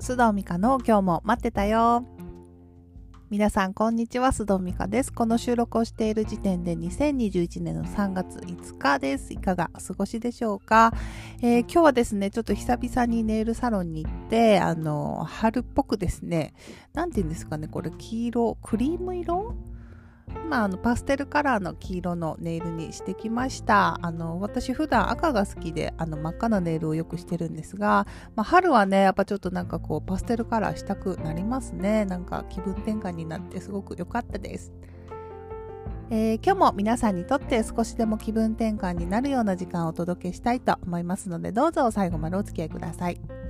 須藤美香の今日も待ってたよ。皆さんこんにちは須藤美香です。この収録をしている時点で2021年の3月5日です。いかがお過ごしでしょうか、えー、今日はですねちょっと久々にネイルサロンに行ってあの春っぽくですね何て言うんですかねこれ黄色クリーム色？まあ、あのパステルカラーの黄色のネイルにしてきました。あの私普段赤が好きであの真っ赤なネイルをよくしてるんですが、まあ、春はねやっぱちょっとなんかこうパステルカラーしたくなりますね。なんか気分転換になってすごく良かったです。えー、今日も皆さんにとって少しでも気分転換になるような時間をお届けしたいと思いますのでどうぞ最後までお付き合いください。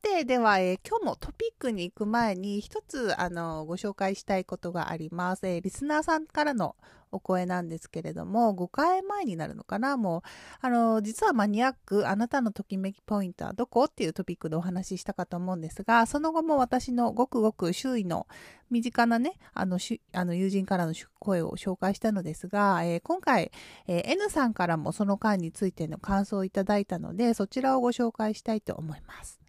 て、では、えー、今日もトピックに行く前に一つ、あの、ご紹介したいことがあります。えー、リスナーさんからのお声なんですけれども、5回前になるのかな？もう、あの、実はマニアック、あなたのときめきポイントはどこ？っていうトピックでお話ししたかと思うんですが、その後も私のごくごく周囲の身近なね、あの、あの友人からの声を紹介したのですが、えー、今回、えー、N さんからもその間についての感想をいただいたので、そちらをご紹介したいと思います。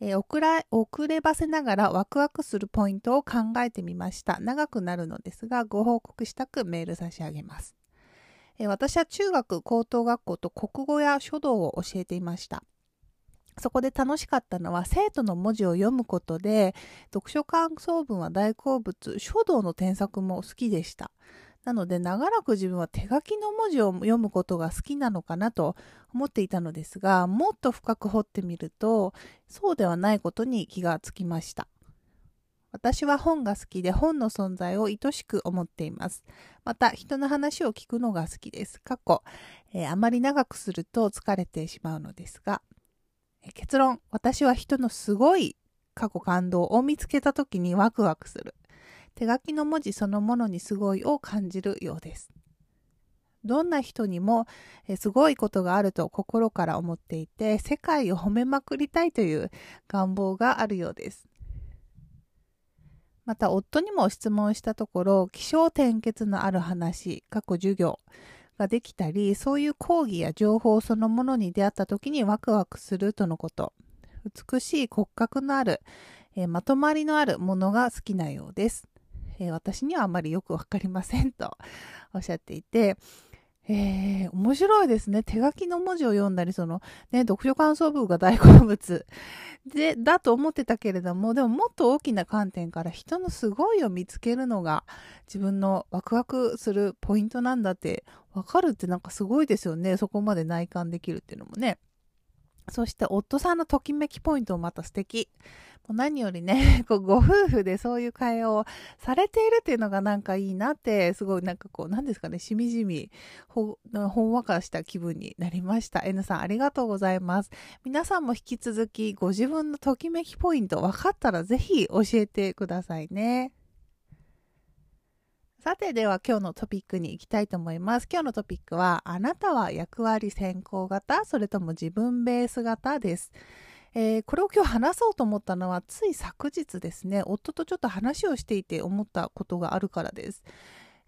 えー、遅ら遅ればせながらワクワクするポイントを考えてみました。長くなるのですが、ご報告したくメール差し上げます。えー、私は中学、高等学校と国語や書道を教えていました。そこで楽しかったのは生徒の文字を読むことで読書感想文は大好物書道の添削も好きでしたなので長らく自分は手書きの文字を読むことが好きなのかなと思っていたのですが、もっと深く掘ってみると、そうではないことに気がつきました。私は本が好きで本の存在を愛しく思っています。また人の話を聞くのが好きです。過去、えー、あまり長くすると疲れてしまうのですが、えー、結論、私は人のすごい過去感動を見つけた時にワクワクする。手書きの文字そのものにすごいを感じるようです。どんな人にもすごいことがあると心から思っていて、世界を褒めまくりたいという願望があるようです。また夫にも質問したところ、気象転結のある話、過去授業ができたり、そういう講義や情報そのものに出会った時にワクワクするとのこと。美しい骨格のある、え、まとまりのあるものが好きなようです。えー、私にはあまりよくわかりませんと おっしゃっていて、えー、面白いですね。手書きの文字を読んだり、その、ね、読書感想文が大好物 で、だと思ってたけれども、でももっと大きな観点から人のすごいを見つけるのが自分のワクワクするポイントなんだってわかるってなんかすごいですよね。そこまで内観できるっていうのもね。そして夫さんのときめきポイントもまた素敵。もう何よりね、こうご夫婦でそういう会話をされているっていうのがなんかいいなって、すごいなんかこう、何ですかね、しみじみほ、ほんわかした気分になりました。N さんありがとうございます。皆さんも引き続きご自分のときめきポイント分かったらぜひ教えてくださいね。さてでは今日のトピックに行きたいと思います。今日のトピックはあなたは役割先行型それとも自分ベース型です。えー、これを今日話そうと思ったのはつい昨日ですね夫とちょっと話をしていて思ったことがあるからです。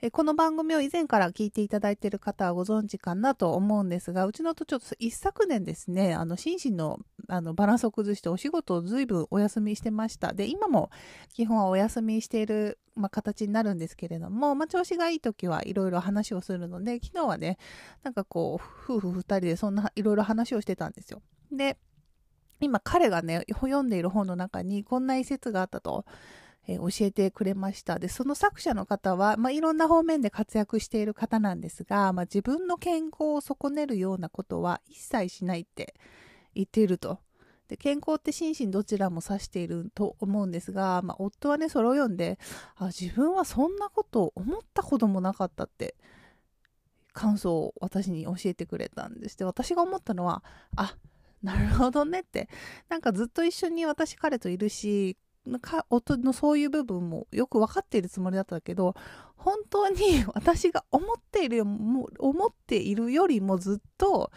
この番組を以前から聞いていただいている方はご存知かなと思うんですが、うちのとちょっと一昨年ですね、あの心身のあのバランスを崩してお仕事を随分お休みしてました。で、今も基本はお休みしている、まあ、形になるんですけれども、まあ、調子がいい時はいろいろ話をするので、昨日はね、なんかこう、夫婦二人でそんないろいろ話をしてたんですよ。で、今彼がね、読んでいる本の中にこんな一節があったと。えー、教えてくれました。で、その作者の方は、まあ、いろんな方面で活躍している方なんですが、まあ、自分の健康を損ねるようなことは一切しないって言っていると。で健康って心身どちらも指していると思うんですが、まあ、夫はね、それを読んで、あ、自分はそんなことを思ったこともなかったって感想を私に教えてくれたんです。で、私が思ったのは、あ、なるほどねって。なんかずっと一緒に私彼といるし、か音のそういう部分もよく分かっているつもりだったけど本当に 私が思っているよ思っているよりもずっと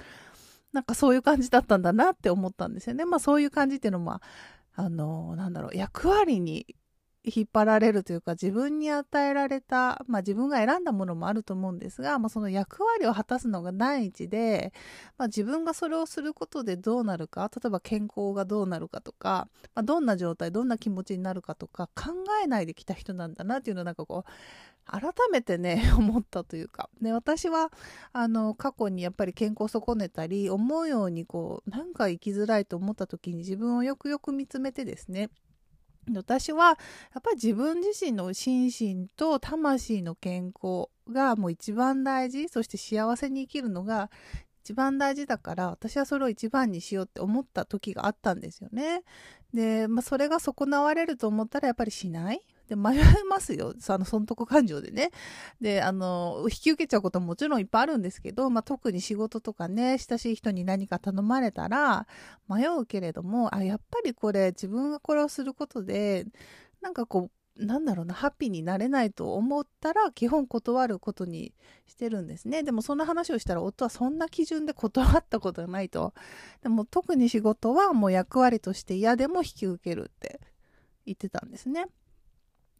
なんかそういう感じだったんだなって思ったんですよね。まあそういう感じっていうのもあのなんだろう役割に引っ張られるというか自分に与えられた、まあ、自分が選んだものもあると思うんですが、まあ、その役割を果たすのが第一で、まあ、自分がそれをすることでどうなるか例えば健康がどうなるかとか、まあ、どんな状態どんな気持ちになるかとか考えないできた人なんだなっていうのをなんかこう改めてね 思ったというか。で私はあの過去にやっぱり健康損ねたり思うようにこうなんか生きづらいと思った時に自分をよくよく見つめてですね私はやっぱり自分自身の心身と魂の健康がもう一番大事そして幸せに生きるのが一番大事だから私はそれを一番にしようって思った時があったんですよね。で、まあ、それが損なわれると思ったらやっぱりしないで迷いますよ。あの、損得感情でね。で、あの、引き受けちゃうことももちろんいっぱいあるんですけど、まあ、特に仕事とかね、親しい人に何か頼まれたら、迷うけれども、あ、やっぱりこれ、自分がこれをすることで、なんかこう、なんだろうな、ハッピーになれないと思ったら、基本断ることにしてるんですね。でもそんな話をしたら、夫はそんな基準で 断ったことがないと。でも特に仕事はもう役割として嫌でも引き受けるって言ってたんですね。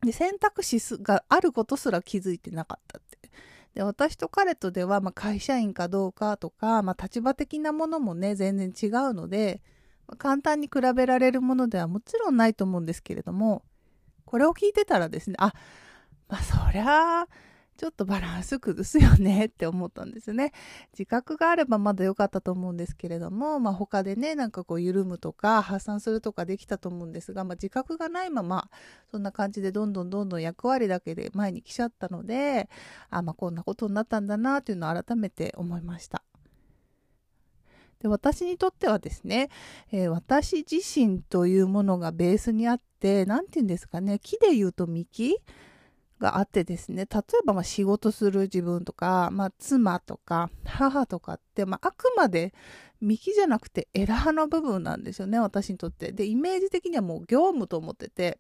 で選択肢があることすら気づいてなかったって。で私と彼とでは、まあ、会社員かどうかとか、まあ、立場的なものもね全然違うので、まあ、簡単に比べられるものではもちろんないと思うんですけれどもこれを聞いてたらですねあまあそりゃあちょっとバランス崩すよねって思ったんですね。自覚があればまだ良かったと思うんですけれども、まあ、他でね、なんかこう緩むとか発散するとかできたと思うんですが、まあ、自覚がないまま、そんな感じでどんどんどんどん役割だけで前に来ちゃったので、あ、まあ、こんなことになったんだなというのを改めて思いました。で私にとってはですね、えー、私自身というものがベースにあって、何て言うんですかね、木で言うと幹？があってですね、例えばま仕事する自分とか、まあ、妻とか母とかって、まあ、あくまで幹じゃなくて枝葉の部分なんですよね、私にとって。で、イメージ的にはもう業務と思ってて、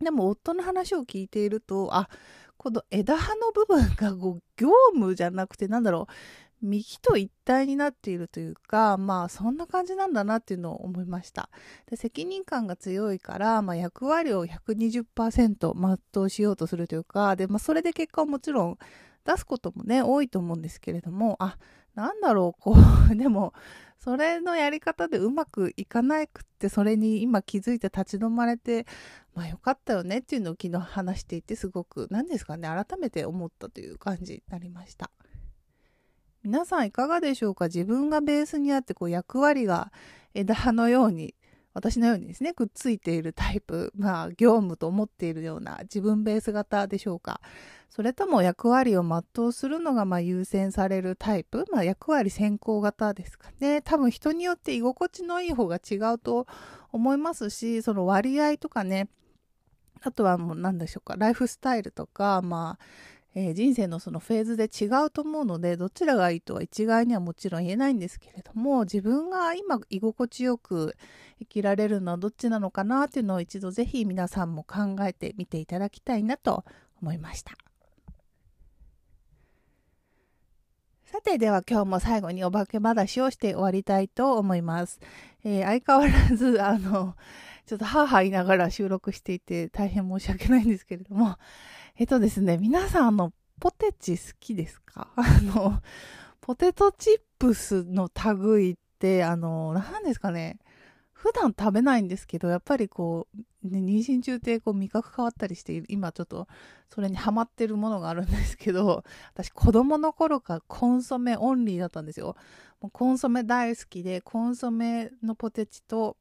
でも夫の話を聞いていると、あ、この枝葉の部分がこう業務じゃなくて、なんだろう、右と一体になっているというか、まあそんな感じなんだなっていうのを思いました。で責任感が強いから、まあ、役割を120%全うしようとするというか、で、まあそれで結果をもちろん出すこともね、多いと思うんですけれども、あ、なんだろう、こう、でも、それのやり方でうまくいかなくって、それに今気づいて立ち止まれて、まあよかったよねっていうのを昨日話していて、すごく、何ですかね、改めて思ったという感じになりました。皆さんいかがでしょうか？自分がベースにあってこう役割が枝葉のように私のようにですねくっついているタイプまあ業務と思っているような自分ベース型でしょうか？それとも役割を全うするのがま優先されるタイプ、まあ、役割先行型ですかね。多分人によって居心地のいい方が違うと思いますしその割合とかね。あとはもう何でしょうか？ライフスタイルとかまあえー、人生のそのフェーズで違うと思うのでどちらがいいとは一概にはもちろん言えないんですけれども自分が今居心地よく生きられるのはどっちなのかなっていうのを一度ぜひ皆さんも考えてみていただきたいなと思いました。さて、では今日も最後にお化け話をして終わりたいと思います。えー、相変わらず、あの、ちょっとハーハー言いながら収録していて大変申し訳ないんですけれども、えっとですね、皆さん、あの、ポテチ好きですか？あの、ポテトチップスの類って、あの、何ですかね、普段食べないんですけど、やっぱりこう、ね、妊娠中ってこう味覚変わったりして、今ちょっとそれにハマってるものがあるんですけど、私子供の頃からコンソメオンリーだったんですよ。もうコンソメ大好きで、コンソメのポテチと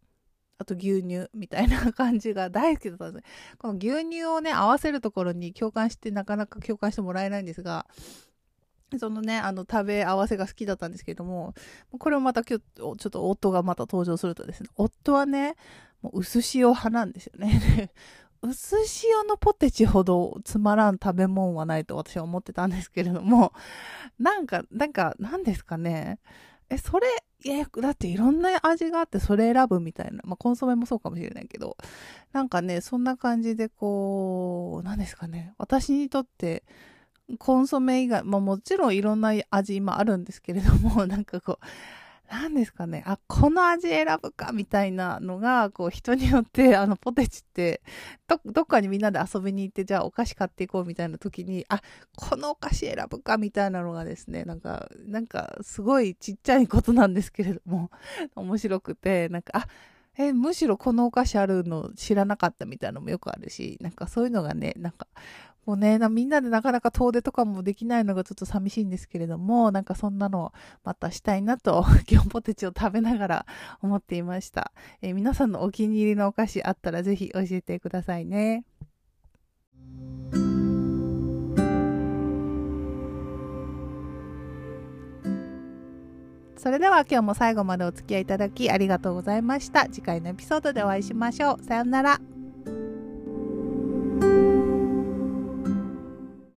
あと牛乳みたいな感じが大好きだったんです。この牛乳をね、合わせるところに共感してなかなか共感してもらえないんですが、そのね、あの、食べ合わせが好きだったんですけれども、これをまた今日、ちょっと夫がまた登場するとですね、夫はね、もう薄塩派なんですよね。薄塩のポテチほどつまらん食べ物はないと私は思ってたんですけれども、なんか、なんか、なんですかね。え、それ、いや、だっていろんな味があってそれ選ぶみたいな。まあ、コンソメもそうかもしれないけど、なんかね、そんな感じでこう、何ですかね。私にとって、コンソメ以外、まあもちろんいろんな味今あるんですけれども、なんかこう、何ですかね、あ、この味選ぶかみたいなのが、こう人によって、あのポテチって、ど、どっかにみんなで遊びに行って、じゃあお菓子買っていこうみたいな時に、あ、このお菓子選ぶかみたいなのがですね、なんか、なんかすごいちっちゃいことなんですけれども、面白くて、なんか、あ、え、むしろこのお菓子あるの知らなかったみたいなのもよくあるし、なんかそういうのがね、なんかもうね、みんなでなかなか遠出とかもできないのがちょっと寂しいんですけれども、なんかそんなのまたしたいなと、ギョンポテチを食べながら思っていました。えー、皆さんのお気に入りのお菓子あったらぜひ教えてくださいね。それでは今日も最後までお付き合いいただきありがとうございました。次回のエピソードでお会いしましょう。さようなら。